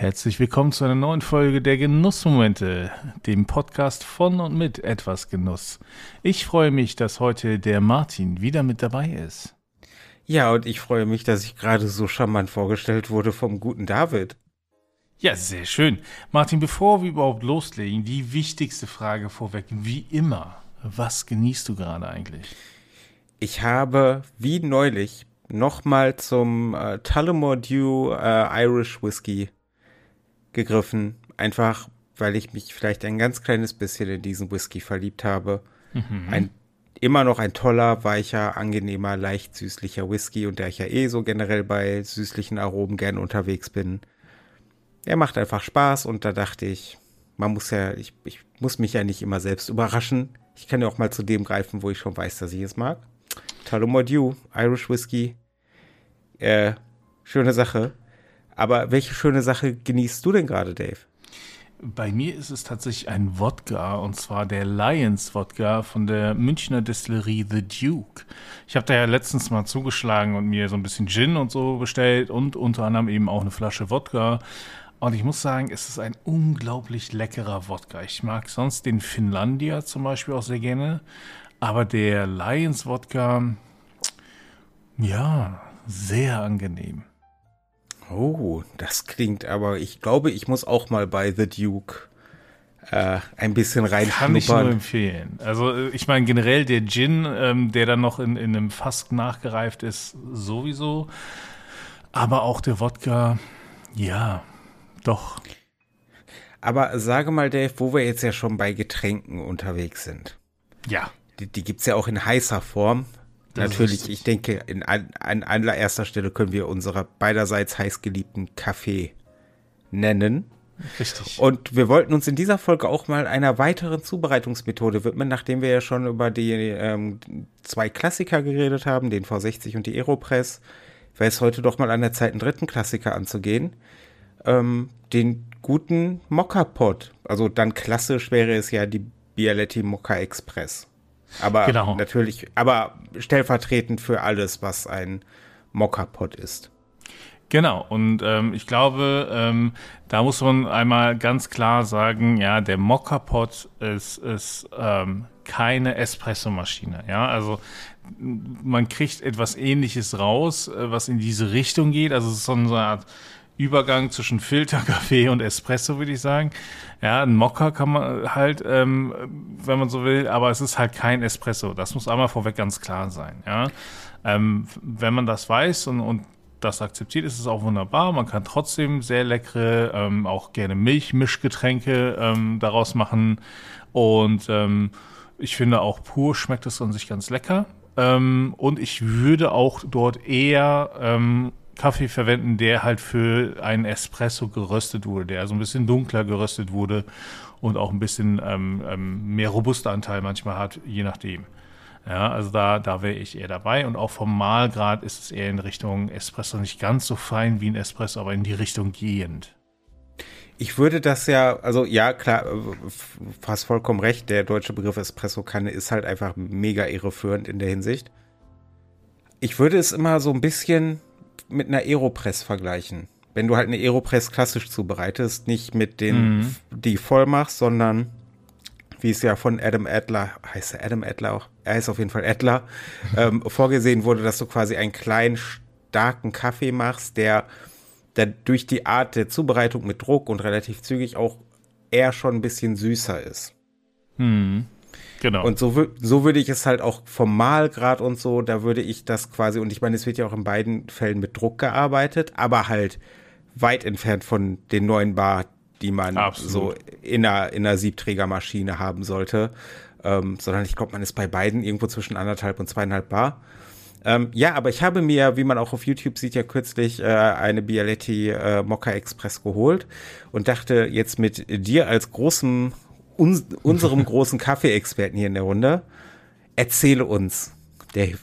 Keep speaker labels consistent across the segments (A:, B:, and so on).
A: Herzlich willkommen zu einer neuen Folge der Genussmomente, dem Podcast von und mit etwas Genuss. Ich freue mich, dass heute der Martin wieder mit dabei ist.
B: Ja, und ich freue mich, dass ich gerade so charmant vorgestellt wurde vom guten David.
A: Ja, sehr schön. Martin, bevor wir überhaupt loslegen, die wichtigste Frage vorweg, wie immer. Was genießt du gerade eigentlich?
B: Ich habe, wie neulich, nochmal zum äh, Tullamore Dew äh, Irish Whiskey gegriffen. Einfach, weil ich mich vielleicht ein ganz kleines bisschen in diesen Whisky verliebt habe. Mhm. Ein immer noch ein toller, weicher, angenehmer, leicht süßlicher Whisky und da ich ja eh so generell bei süßlichen Aromen gern unterwegs bin. Er macht einfach Spaß und da dachte ich, man muss ja, ich, ich muss mich ja nicht immer selbst überraschen. Ich kann ja auch mal zu dem greifen, wo ich schon weiß, dass ich es mag. Dew, Irish Whisky. Äh, schöne Sache. Aber welche schöne Sache genießt du denn gerade, Dave?
A: Bei mir ist es tatsächlich ein Wodka und zwar der Lions Wodka von der Münchner Destillerie The Duke. Ich habe da ja letztens mal zugeschlagen und mir so ein bisschen Gin und so bestellt und unter anderem eben auch eine Flasche Wodka. Und ich muss sagen, es ist ein unglaublich leckerer Wodka. Ich mag sonst den Finlandia zum Beispiel auch sehr gerne, aber der Lions Wodka, ja, sehr angenehm.
B: Oh, das klingt aber, ich glaube, ich muss auch mal bei The Duke äh, ein bisschen reinschnuppern.
A: Kann ich nur empfehlen. Also äh, ich meine generell der Gin, ähm, der dann noch in, in einem Fass nachgereift ist, sowieso. Aber auch der Wodka, ja, doch.
B: Aber sage mal, Dave, wo wir jetzt ja schon bei Getränken unterwegs sind.
A: Ja.
B: Die, die gibt es ja auch in heißer Form. Das Natürlich, ich denke, in, an, an allererster Stelle können wir unserer beiderseits heißgeliebten Kaffee nennen.
A: Richtig.
B: Und wir wollten uns in dieser Folge auch mal einer weiteren Zubereitungsmethode widmen, nachdem wir ja schon über die ähm, zwei Klassiker geredet haben, den V60 und die Aeropress. Wäre es heute doch mal an der Zeit, einen dritten Klassiker anzugehen. Ähm, den guten Mokka-Pot. Also dann klassisch wäre es ja die Bialetti Mokka Express. Aber genau. natürlich, aber stellvertretend für alles, was ein Mokka-Pot ist.
A: Genau, und ähm, ich glaube, ähm, da muss man einmal ganz klar sagen, ja, der Mokka-Pot ist, ist ähm, keine Espressomaschine. Ja, also man kriegt etwas ähnliches raus, äh, was in diese Richtung geht. Also es ist so eine Art Übergang zwischen Filterkaffee und Espresso, würde ich sagen. Ja, ein Mokka kann man halt, ähm, wenn man so will, aber es ist halt kein Espresso. Das muss einmal vorweg ganz klar sein. Ja, ähm, wenn man das weiß und, und das akzeptiert, ist es auch wunderbar. Man kann trotzdem sehr leckere, ähm, auch gerne Milchmischgetränke ähm, daraus machen. Und ähm, ich finde auch pur schmeckt es an sich ganz lecker. Ähm, und ich würde auch dort eher ähm, Kaffee verwenden, der halt für einen Espresso geröstet wurde, der also ein bisschen dunkler geröstet wurde und auch ein bisschen ähm, ähm, mehr robuster Anteil manchmal hat, je nachdem. Ja, also da, da wäre ich eher dabei. Und auch vom Mahlgrad ist es eher in Richtung Espresso nicht ganz so fein wie ein Espresso, aber in die Richtung gehend.
B: Ich würde das ja, also ja, klar, fast vollkommen recht. Der deutsche Begriff Espresso-Kanne ist halt einfach mega irreführend in der Hinsicht. Ich würde es immer so ein bisschen mit einer Aeropress vergleichen. Wenn du halt eine Aeropress klassisch zubereitest, nicht mit den, mhm. die voll machst, sondern wie es ja von Adam Adler, heißt er Adam Adler auch, er heißt auf jeden Fall Adler, ähm, vorgesehen wurde, dass du quasi einen kleinen, starken Kaffee machst, der, der durch die Art der Zubereitung mit Druck und relativ zügig auch eher schon ein bisschen süßer ist.
A: Mhm. Genau.
B: Und so, so würde ich es halt auch vom Mahlgrad und so, da würde ich das quasi, und ich meine, es wird ja auch in beiden Fällen mit Druck gearbeitet, aber halt weit entfernt von den neuen Bar, die man Absolut. so in einer, in einer Siebträgermaschine haben sollte. Ähm, sondern ich glaube, man ist bei beiden irgendwo zwischen anderthalb und zweieinhalb Bar. Ähm, ja, aber ich habe mir, wie man auch auf YouTube sieht, ja kürzlich äh, eine Bialetti äh, Mokka Express geholt und dachte jetzt mit dir als großem uns, unserem großen Kaffeeexperten hier in der Runde. Erzähle uns, Dave.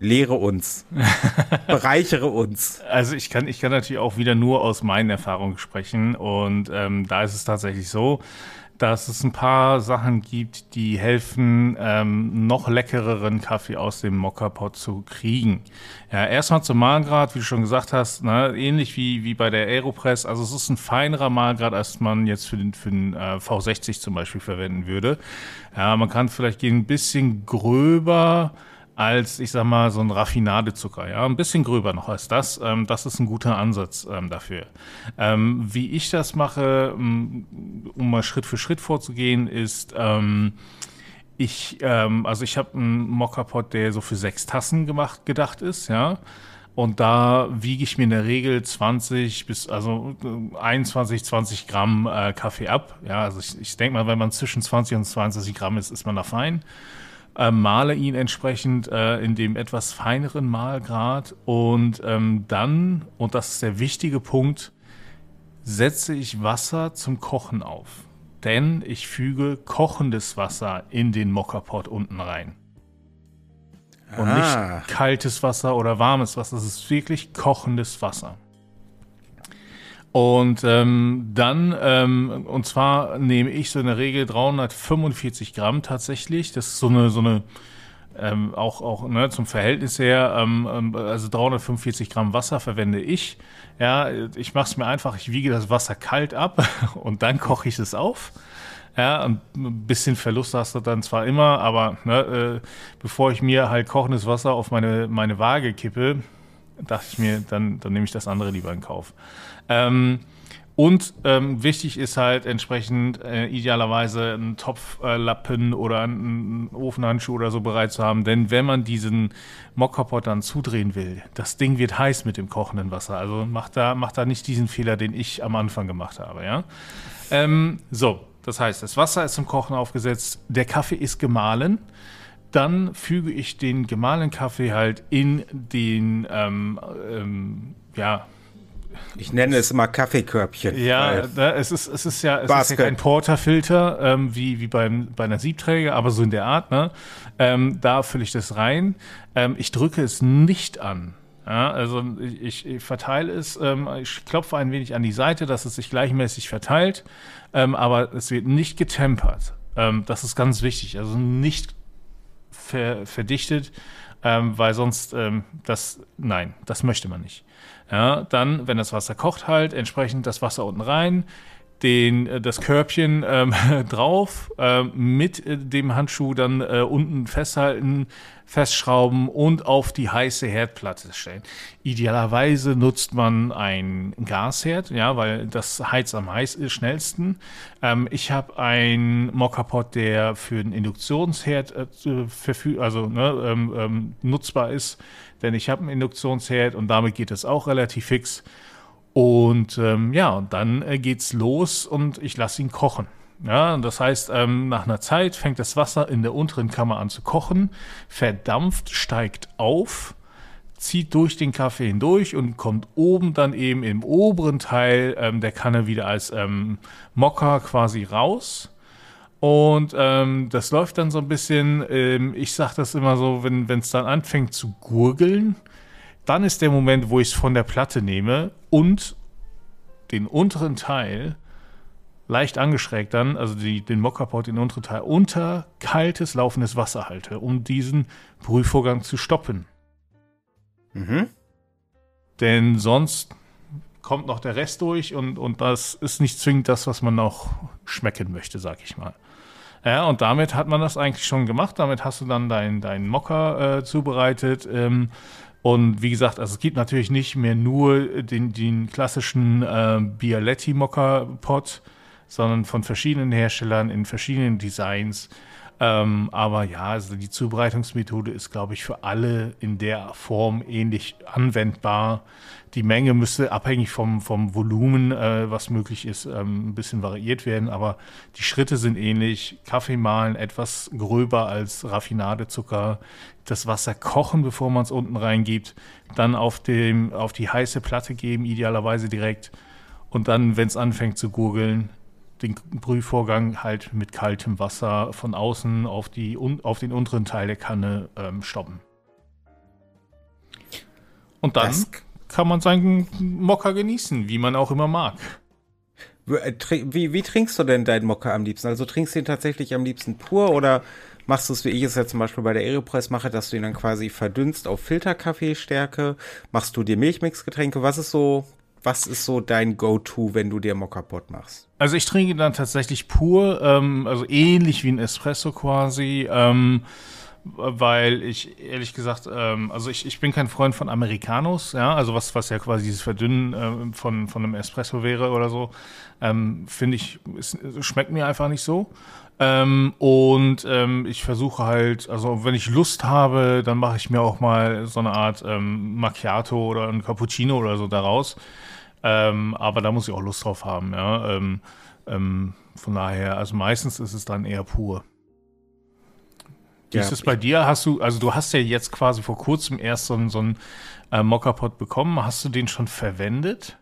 B: Lehre uns. Bereichere uns.
A: Also ich kann, ich kann natürlich auch wieder nur aus meinen Erfahrungen sprechen. Und ähm, da ist es tatsächlich so, dass es ein paar Sachen gibt, die helfen, ähm, noch leckereren Kaffee aus dem Mokka-Pot zu kriegen. Ja, erstmal zum Mahlgrad, wie du schon gesagt hast, ne, ähnlich wie, wie bei der Aeropress. Also es ist ein feinerer Mahlgrad, als man jetzt für den, für den äh, V60 zum Beispiel verwenden würde. Ja, man kann vielleicht gehen ein bisschen gröber als, ich sag mal, so ein Raffinadezucker. Ja, ein bisschen gröber noch als das. Ähm, das ist ein guter Ansatz ähm, dafür. Ähm, wie ich das mache, um mal Schritt für Schritt vorzugehen, ist, ähm, ich, ähm, also ich habe einen Mokka-Pot, der so für sechs Tassen gemacht, gedacht ist, ja. Und da wiege ich mir in der Regel 20 bis, also 21, 20 Gramm äh, Kaffee ab. Ja, also ich, ich denke mal, wenn man zwischen 20 und 22 Gramm ist, ist man da fein äh, male ihn entsprechend äh, in dem etwas feineren Malgrad und ähm, dann, und das ist der wichtige Punkt, setze ich Wasser zum Kochen auf. Denn ich füge kochendes Wasser in den Mokka-Pot unten rein. Und ah. nicht kaltes Wasser oder warmes Wasser. Es ist wirklich kochendes Wasser. Und ähm, dann, ähm, und zwar nehme ich so in der Regel 345 Gramm tatsächlich. Das ist so eine, so eine, ähm, auch, auch ne, zum Verhältnis her, ähm, ähm also 345 Gramm Wasser verwende ich. Ja, ich mache es mir einfach, ich wiege das Wasser kalt ab und dann koche ich es auf. Ja, ein bisschen Verlust hast du dann zwar immer, aber ne, äh, bevor ich mir halt kochendes Wasser auf meine, meine Waage kippe, dachte ich mir, dann, dann nehme ich das andere lieber in Kauf. Ähm, und ähm, wichtig ist halt entsprechend äh, idealerweise einen Topflappen äh, oder einen Ofenhandschuh oder so bereit zu haben. Denn wenn man diesen Mokka-Pot dann zudrehen will, das Ding wird heiß mit dem kochenden Wasser. Also macht da, macht da nicht diesen Fehler, den ich am Anfang gemacht habe. Ja? Ähm, so, das heißt, das Wasser ist zum Kochen aufgesetzt, der Kaffee ist gemahlen. Dann füge ich den gemahlenen Kaffee halt in den, ähm, ähm, ja,
B: ich nenne es immer Kaffeekörbchen.
A: Ja, da, es, ist, es ist ja, es ist ja kein Porterfilter ähm, wie, wie beim, bei einer Siebträger, aber so in der Art. Ne? Ähm, da fülle ich das rein. Ähm, ich drücke es nicht an. Ja, also ich, ich verteile es, ähm, ich klopfe ein wenig an die Seite, dass es sich gleichmäßig verteilt, ähm, aber es wird nicht getempert. Ähm, das ist ganz wichtig. Also nicht ver, verdichtet, weil sonst das, nein, das möchte man nicht. Ja, dann, wenn das Wasser kocht, halt entsprechend das Wasser unten rein, den, äh, das Körbchen ähm, drauf, äh, mit äh, dem Handschuh dann äh, unten festhalten, festschrauben und auf die heiße Herdplatte stellen. Idealerweise nutzt man ein Gasherd, ja, weil das heizt am heiß schnellsten. Ähm, ich habe einen Mokka-Pot, der für einen Induktionsherd äh, verfügt, also ne, ähm, ähm, nutzbar ist, denn ich habe einen Induktionsherd und damit geht es auch relativ fix. Und ähm, ja, und dann äh, geht's los und ich lasse ihn kochen. Ja, das heißt, ähm, nach einer Zeit fängt das Wasser in der unteren Kammer an zu kochen, verdampft, steigt auf, zieht durch den Kaffee hindurch und kommt oben dann eben im oberen Teil ähm, der Kanne wieder als ähm, Mocker quasi raus. Und ähm, das läuft dann so ein bisschen, ähm, ich sage das immer so, wenn es dann anfängt zu gurgeln, dann ist der Moment, wo ich es von der Platte nehme und den unteren Teil leicht angeschrägt dann, also die, den Mokka-Pot, den unteren Teil, unter kaltes, laufendes Wasser halte, um diesen Brühvorgang zu stoppen. Mhm. Denn sonst kommt noch der Rest durch und, und das ist nicht zwingend das, was man noch schmecken möchte, sag ich mal. Ja, und damit hat man das eigentlich schon gemacht. Damit hast du dann deinen dein Mokka äh, zubereitet. Ähm, und wie gesagt, also es gibt natürlich nicht mehr nur den, den klassischen äh, Bialetti Mokka Pot, sondern von verschiedenen Herstellern in verschiedenen Designs. Ähm, aber ja, also die Zubereitungsmethode ist, glaube ich, für alle in der Form ähnlich anwendbar. Die Menge müsste abhängig vom, vom Volumen, äh, was möglich ist, ähm, ein bisschen variiert werden, aber die Schritte sind ähnlich. Kaffee mahlen etwas gröber als Raffinadezucker, das Wasser kochen, bevor man es unten reingibt, dann auf, dem, auf die heiße Platte geben, idealerweise direkt. Und dann, wenn es anfängt zu gurgeln, den Brühvorgang halt mit kaltem Wasser von außen auf, die, auf den unteren Teil der Kanne ähm, stoppen. Und dann das kann man seinen Mocker genießen, wie man auch immer mag.
B: Äh, wie, wie trinkst du denn deinen Mokka am liebsten? Also trinkst du ihn tatsächlich am liebsten pur oder machst du es, wie ich es ja zum Beispiel bei der Aeropress mache, dass du ihn dann quasi verdünnst auf Filterkaffeestärke? Machst du dir Milchmixgetränke? Was ist so, was ist so dein Go-To, wenn du dir Mokka-Pot machst?
A: Also ich trinke dann tatsächlich pur, ähm, also ähnlich wie ein Espresso quasi. Ähm, weil ich ehrlich gesagt, ähm, also ich, ich bin kein Freund von Americanos, ja, also was, was ja quasi dieses Verdünnen äh, von, von einem Espresso wäre oder so, ähm, finde ich, es schmeckt mir einfach nicht so. Ähm, und ähm, ich versuche halt, also wenn ich Lust habe, dann mache ich mir auch mal so eine Art ähm, Macchiato oder ein Cappuccino oder so daraus. Ähm, aber da muss ich auch Lust drauf haben, ja. Ähm, ähm, von daher, also meistens ist es dann eher pur. Wie ja, ist es bei dir? Hast du, also du hast ja jetzt quasi vor kurzem erst so, so einen äh, Mockerpot bekommen. Hast du den schon verwendet?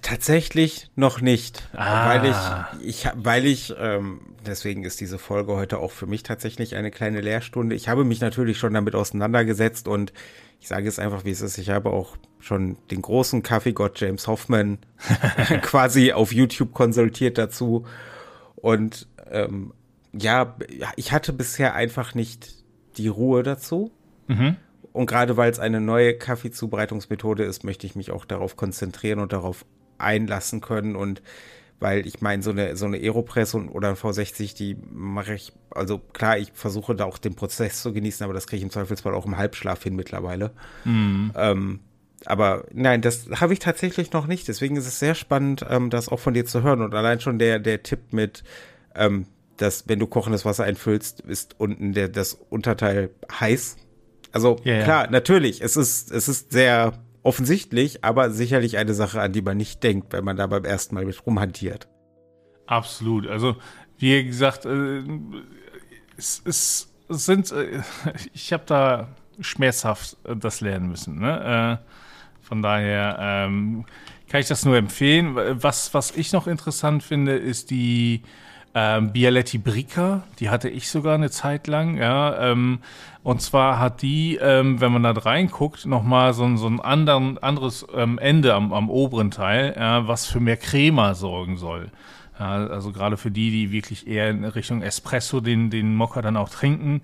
B: Tatsächlich noch nicht, ah. weil ich, ich, weil ich, ähm, deswegen ist diese Folge heute auch für mich tatsächlich eine kleine Lehrstunde. Ich habe mich natürlich schon damit auseinandergesetzt und ich sage es einfach, wie es ist. Ich habe auch schon den großen Kaffeegott James Hoffman quasi auf YouTube konsultiert dazu und ähm, ja, ich hatte bisher einfach nicht die Ruhe dazu. Mhm. Und gerade weil es eine neue Kaffeezubereitungsmethode ist, möchte ich mich auch darauf konzentrieren und darauf einlassen können. Und weil ich meine, so eine, so eine Aeropress und, oder ein V60, die mache ich, also klar, ich versuche da auch den Prozess zu genießen, aber das kriege ich im Zweifelsfall auch im Halbschlaf hin mittlerweile. Mhm. Ähm, aber nein, das habe ich tatsächlich noch nicht. Deswegen ist es sehr spannend, ähm, das auch von dir zu hören. Und allein schon der, der Tipp mit, ähm, dass wenn du kochendes Wasser einfüllst, ist unten der, das Unterteil heiß. Also ja, klar, ja. natürlich, es ist, es ist sehr offensichtlich, aber sicherlich eine Sache, an die man nicht denkt, wenn man da beim ersten Mal mit rumhantiert.
A: Absolut. Also, wie gesagt, äh, es, es, sind, äh, ich habe da schmerzhaft äh, das lernen müssen. Ne? Von daher ähm, kann ich das nur empfehlen. Was, was ich noch interessant finde, ist die ähm, Bialetti Brica, die hatte ich sogar eine Zeit lang, ja. Ähm, und zwar hat die, ähm, wenn man da reinguckt, nochmal so, so ein anderen, anderes ähm, Ende am, am oberen Teil, ja, was für mehr Crema sorgen soll. Ja, also gerade für die, die wirklich eher in Richtung Espresso den, den Mokka dann auch trinken.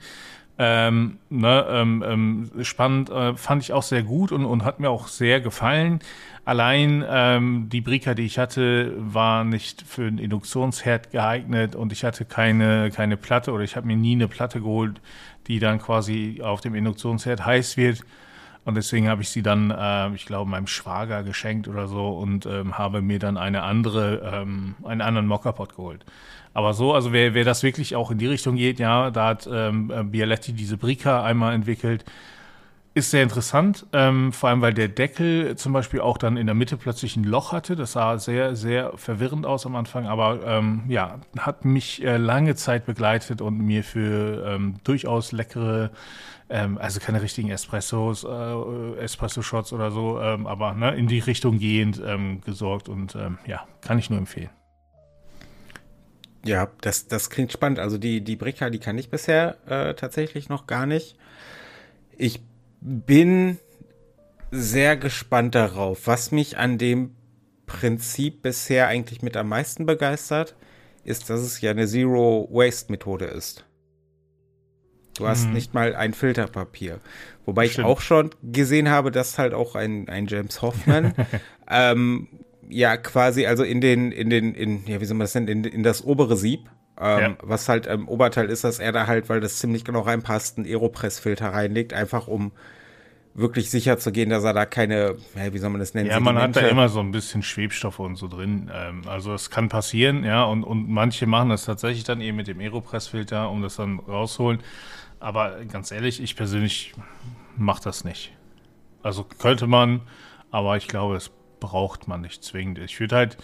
A: Ähm, ne, ähm, ähm, spannend, äh, fand ich auch sehr gut und, und hat mir auch sehr gefallen. Allein ähm, die Brika, die ich hatte, war nicht für einen Induktionsherd geeignet und ich hatte keine, keine Platte oder ich habe mir nie eine Platte geholt, die dann quasi auf dem Induktionsherd heiß wird. Und deswegen habe ich sie dann, äh, ich glaube, meinem Schwager geschenkt oder so und ähm, habe mir dann eine andere, ähm, einen anderen Mockerpot geholt. Aber so, also wer, wer das wirklich auch in die Richtung geht, ja, da hat ähm, Bialetti diese Brika einmal entwickelt ist sehr interessant, ähm, vor allem weil der Deckel zum Beispiel auch dann in der Mitte plötzlich ein Loch hatte. Das sah sehr, sehr verwirrend aus am Anfang, aber ähm, ja, hat mich äh, lange Zeit begleitet und mir für ähm, durchaus leckere, ähm, also keine richtigen Espressos, äh, Espresso-Shots oder so, ähm, aber ne, in die Richtung gehend ähm, gesorgt und ähm, ja, kann ich nur empfehlen.
B: Ja, das, das klingt spannend. Also die, die Bricka, die kann ich bisher äh, tatsächlich noch gar nicht. Ich bin sehr gespannt darauf. Was mich an dem Prinzip bisher eigentlich mit am meisten begeistert, ist, dass es ja eine Zero-Waste-Methode ist. Du hast mhm. nicht mal ein Filterpapier. Wobei Stimmt. ich auch schon gesehen habe, dass halt auch ein, ein James Hoffman ähm, ja quasi also in den, in den, in, ja, wie soll man das nennen, in, in das obere Sieb, ähm, ja. was halt im Oberteil ist, dass er da halt, weil das ziemlich genau reinpasst, einen Aeropress-Filter reinlegt, einfach um wirklich sicher zu gehen, dass er da keine, wie soll man das nennen?
A: Ja, man hat da immer so ein bisschen Schwebstoffe und so drin. Ähm, also es kann passieren, ja, und, und manche machen das tatsächlich dann eben mit dem Aeropress-Filter, um das dann rausholen. Aber ganz ehrlich, ich persönlich mache das nicht. Also könnte man, aber ich glaube, es braucht man nicht zwingend. Ich würde halt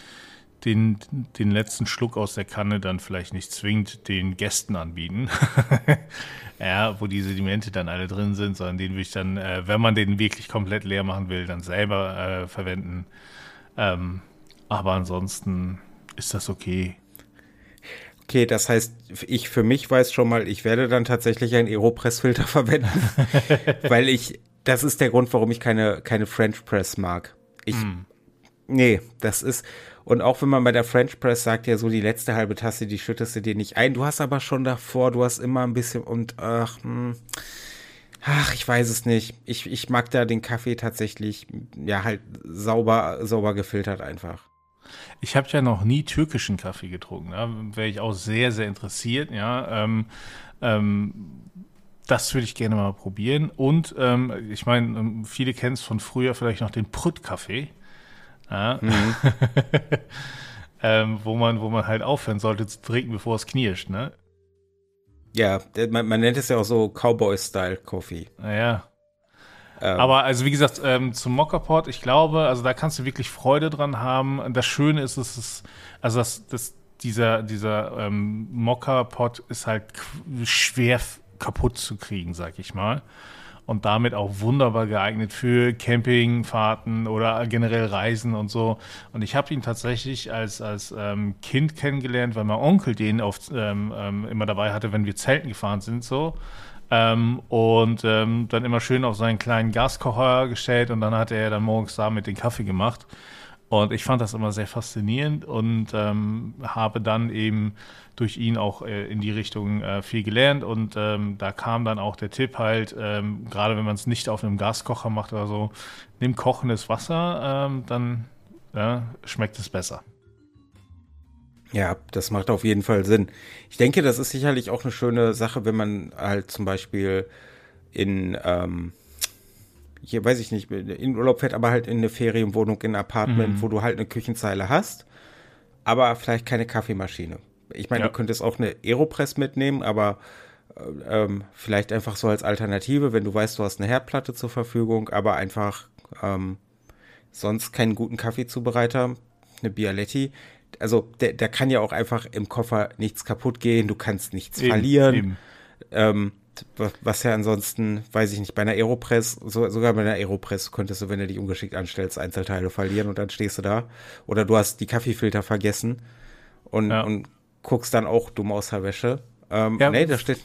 A: den, den letzten Schluck aus der Kanne dann vielleicht nicht zwingend den Gästen anbieten. ja, wo die Sedimente dann alle drin sind, sondern den würde ich dann, äh, wenn man den wirklich komplett leer machen will, dann selber äh, verwenden. Ähm, aber ansonsten ist das okay.
B: Okay, das heißt, ich für mich weiß schon mal, ich werde dann tatsächlich einen Aeropress-Filter verwenden, weil ich, das ist der Grund, warum ich keine, keine French Press mag. Ich mm Nee, das ist, und auch wenn man bei der French Press sagt, ja, so die letzte halbe Tasse, die schüttest du dir nicht ein. Du hast aber schon davor, du hast immer ein bisschen und ach, hm, ach ich weiß es nicht. Ich, ich mag da den Kaffee tatsächlich, ja, halt sauber, sauber gefiltert einfach.
A: Ich habe ja noch nie türkischen Kaffee getrunken. Da wäre ich auch sehr, sehr interessiert. Ja, ähm, ähm, das würde ich gerne mal probieren. Und ähm, ich meine, ähm, viele kennen es von früher vielleicht noch den Prutt-Kaffee. Ja. Mhm. ähm, wo, man, wo man halt aufhören sollte zu trinken, bevor es knirscht, ne?
B: Ja, man, man nennt es ja auch so Cowboy-Style-Coffee.
A: Naja. Ähm. Aber also wie gesagt, ähm, zum Mockerpot, ich glaube, also da kannst du wirklich Freude dran haben. Das Schöne ist, es ist, also das, das, dieser, dieser ähm, Mockerpot ist halt schwer kaputt zu kriegen, sag ich mal und damit auch wunderbar geeignet für Campingfahrten oder generell Reisen und so. Und ich habe ihn tatsächlich als, als ähm, Kind kennengelernt, weil mein Onkel den oft ähm, ähm, immer dabei hatte, wenn wir Zelten gefahren sind, so. Ähm, und ähm, dann immer schön auf seinen kleinen Gaskocher gestellt und dann hat er dann morgens da mit den Kaffee gemacht. Und ich fand das immer sehr faszinierend und ähm, habe dann eben durch ihn auch äh, in die Richtung äh, viel gelernt. Und ähm, da kam dann auch der Tipp halt, ähm, gerade wenn man es nicht auf einem Gaskocher macht oder so, nimm kochendes Wasser, ähm, dann ja, schmeckt es besser.
B: Ja, das macht auf jeden Fall Sinn. Ich denke, das ist sicherlich auch eine schöne Sache, wenn man halt zum Beispiel in ähm, hier weiß ich nicht, in Urlaub fährt, aber halt in eine Ferienwohnung, in ein Apartment, mhm. wo du halt eine Küchenzeile hast, aber vielleicht keine Kaffeemaschine. Ich meine, ja. du könntest auch eine Aeropress mitnehmen, aber äh, ähm, vielleicht einfach so als Alternative, wenn du weißt, du hast eine Herdplatte zur Verfügung, aber einfach ähm, sonst keinen guten Kaffeezubereiter, eine Bialetti. Also der, der kann ja auch einfach im Koffer nichts kaputt gehen, du kannst nichts eben, verlieren. Eben. Ähm, was ja ansonsten, weiß ich nicht, bei einer Aeropress, so, sogar bei einer Aeropress könntest du, wenn du dich ungeschickt anstellst, Einzelteile verlieren und dann stehst du da. Oder du hast die Kaffeefilter vergessen und, ja. und guckst dann auch dumm aus der Wäsche. Ähm, ja, nee, da steht.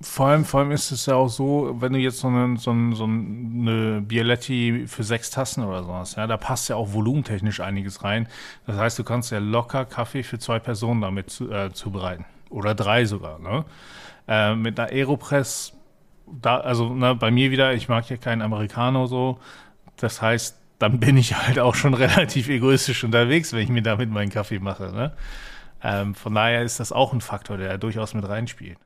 A: Vor allem, vor allem ist es ja auch so, wenn du jetzt so eine, so eine, so eine Bialetti für sechs Tassen oder sowas, ja, da passt ja auch volumentechnisch einiges rein. Das heißt, du kannst ja locker Kaffee für zwei Personen damit zu, äh, zubereiten. Oder drei sogar, ne? Äh, mit einer Aeropress, da, also ne, bei mir wieder, ich mag ja keinen Americano so. Das heißt, dann bin ich halt auch schon relativ egoistisch unterwegs, wenn ich mir damit meinen Kaffee mache. Ne? Ähm, von daher ist das auch ein Faktor, der durchaus mit reinspielt.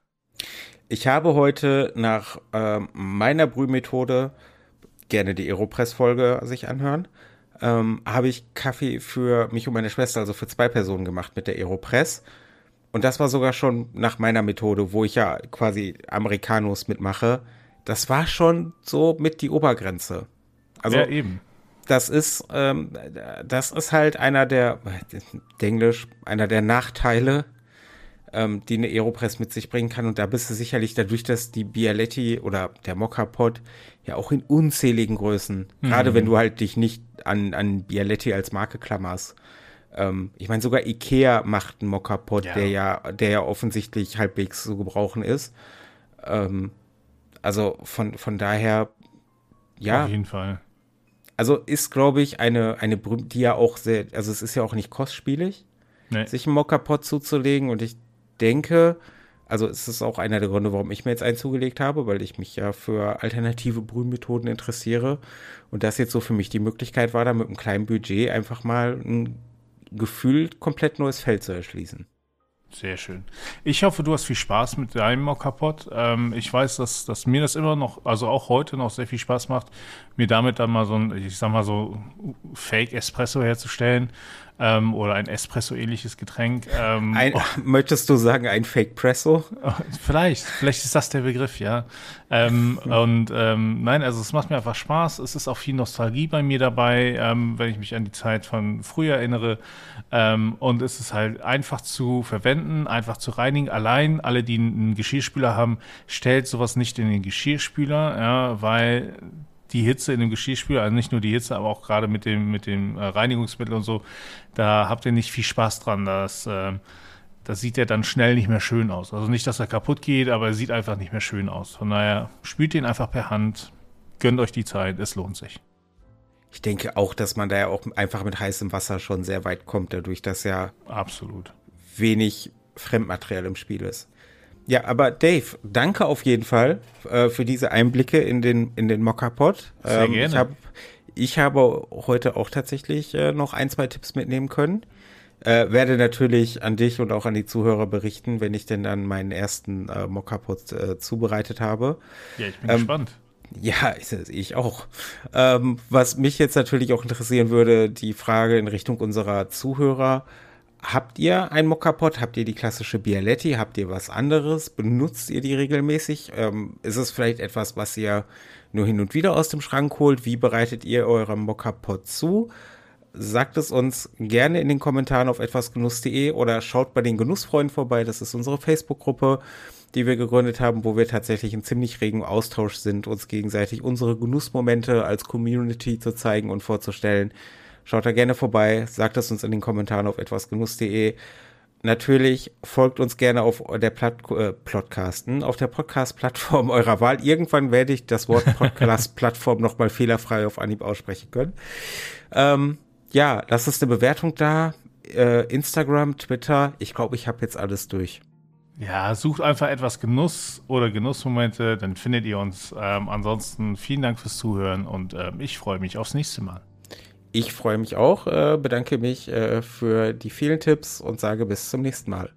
B: Ich habe heute nach ähm, meiner Brühmethode gerne die Aeropress-Folge sich anhören. Ähm, habe ich Kaffee für mich und meine Schwester, also für zwei Personen gemacht mit der Aeropress. Und das war sogar schon nach meiner Methode, wo ich ja quasi Americanos mitmache. Das war schon so mit die Obergrenze. Also ja, eben. Das ist, ähm, das ist halt einer der, Englisch, einer der Nachteile, ähm, die eine Aeropress mit sich bringen kann. Und da bist du sicherlich dadurch, dass die Bialetti oder der Mokka-Pot ja auch in unzähligen Größen, mhm. gerade wenn du halt dich nicht an, an Bialetti als Marke klammerst, ähm, ich meine, sogar Ikea macht einen Mokka-Pot, ja. der ja, der ja offensichtlich halbwegs zu gebrauchen ist. Ähm, also von, von daher, ja.
A: Auf jeden Fall.
B: Also ist, glaube ich, eine, eine, die ja auch sehr, also es ist ja auch nicht kostspielig, nee. sich einen Mokka-Pot zuzulegen und ich denke, also es ist auch einer der Gründe, warum ich mir jetzt einen zugelegt habe, weil ich mich ja für alternative Brühmethoden interessiere und das jetzt so für mich die Möglichkeit war, da mit einem kleinen Budget einfach mal ein gefühlt komplett neues Feld zu erschließen.
A: Sehr schön. Ich hoffe, du hast viel Spaß mit deinem Mokapot. Ähm, ich weiß, dass, dass mir das immer noch, also auch heute noch sehr viel Spaß macht, mir damit dann mal so ein, ich sag mal so, Fake Espresso herzustellen ähm, oder ein Espresso-ähnliches Getränk. Ähm,
B: ein, oh. Möchtest du sagen, ein Fake-Presso?
A: Vielleicht, vielleicht ist das der Begriff, ja. Ähm, und ähm, nein, also es macht mir einfach Spaß. Es ist auch viel Nostalgie bei mir dabei, ähm, wenn ich mich an die Zeit von früher erinnere. Ähm, und es ist halt einfach zu verwenden, einfach zu reinigen. Allein alle, die einen Geschirrspüler haben, stellt sowas nicht in den Geschirrspüler, ja, weil die Hitze in dem Geschirrspüler, also nicht nur die Hitze, aber auch gerade mit dem, mit dem äh, Reinigungsmittel und so, da habt ihr nicht viel Spaß dran. Das, äh, das sieht ja dann schnell nicht mehr schön aus. Also nicht, dass er kaputt geht, aber er sieht einfach nicht mehr schön aus. Von daher spült ihn einfach per Hand, gönnt euch die Zeit, es lohnt sich.
B: ich denke auch, dass man da ja auch einfach mit heißem Wasser schon sehr weit kommt, dadurch, dass ja
A: absolut
B: wenig Fremdmaterial im Spiel ist. Ja, aber Dave, danke auf jeden Fall äh, für diese Einblicke in den, in den Mockerpot.
A: Sehr ähm, gerne.
B: Ich, hab, ich habe heute auch tatsächlich äh, noch ein, zwei Tipps mitnehmen können. Äh, werde natürlich an dich und auch an die Zuhörer berichten, wenn ich denn dann meinen ersten äh, Mockerpot äh, zubereitet habe.
A: Ja, ich bin ähm, gespannt.
B: Ja, ich, ich auch. Ähm, was mich jetzt natürlich auch interessieren würde, die Frage in Richtung unserer Zuhörer. Habt ihr ein Mokka-Pot? Habt ihr die klassische Bialetti? Habt ihr was anderes? Benutzt ihr die regelmäßig? Ähm, ist es vielleicht etwas, was ihr nur hin und wieder aus dem Schrank holt? Wie bereitet ihr euren Mokka-Pot zu? Sagt es uns gerne in den Kommentaren auf etwasgenuss.de oder schaut bei den Genussfreunden vorbei. Das ist unsere Facebook-Gruppe, die wir gegründet haben, wo wir tatsächlich in ziemlich regen Austausch sind, uns gegenseitig unsere Genussmomente als Community zu zeigen und vorzustellen. Schaut da gerne vorbei, sagt es uns in den Kommentaren auf etwasgenuss.de. Natürlich folgt uns gerne auf der Platt, äh, Podcasten, auf der Podcast-Plattform eurer Wahl. Irgendwann werde ich das Wort Podcast-Plattform nochmal fehlerfrei auf Anhieb aussprechen können. Ähm, ja, lasst uns eine Bewertung da. Äh, Instagram, Twitter. Ich glaube, ich habe jetzt alles durch.
A: Ja, sucht einfach etwas Genuss oder Genussmomente, dann findet ihr uns. Ähm, ansonsten vielen Dank fürs Zuhören und ähm, ich freue mich aufs nächste Mal.
B: Ich freue mich auch, äh, bedanke mich äh, für die vielen Tipps und sage bis zum nächsten Mal.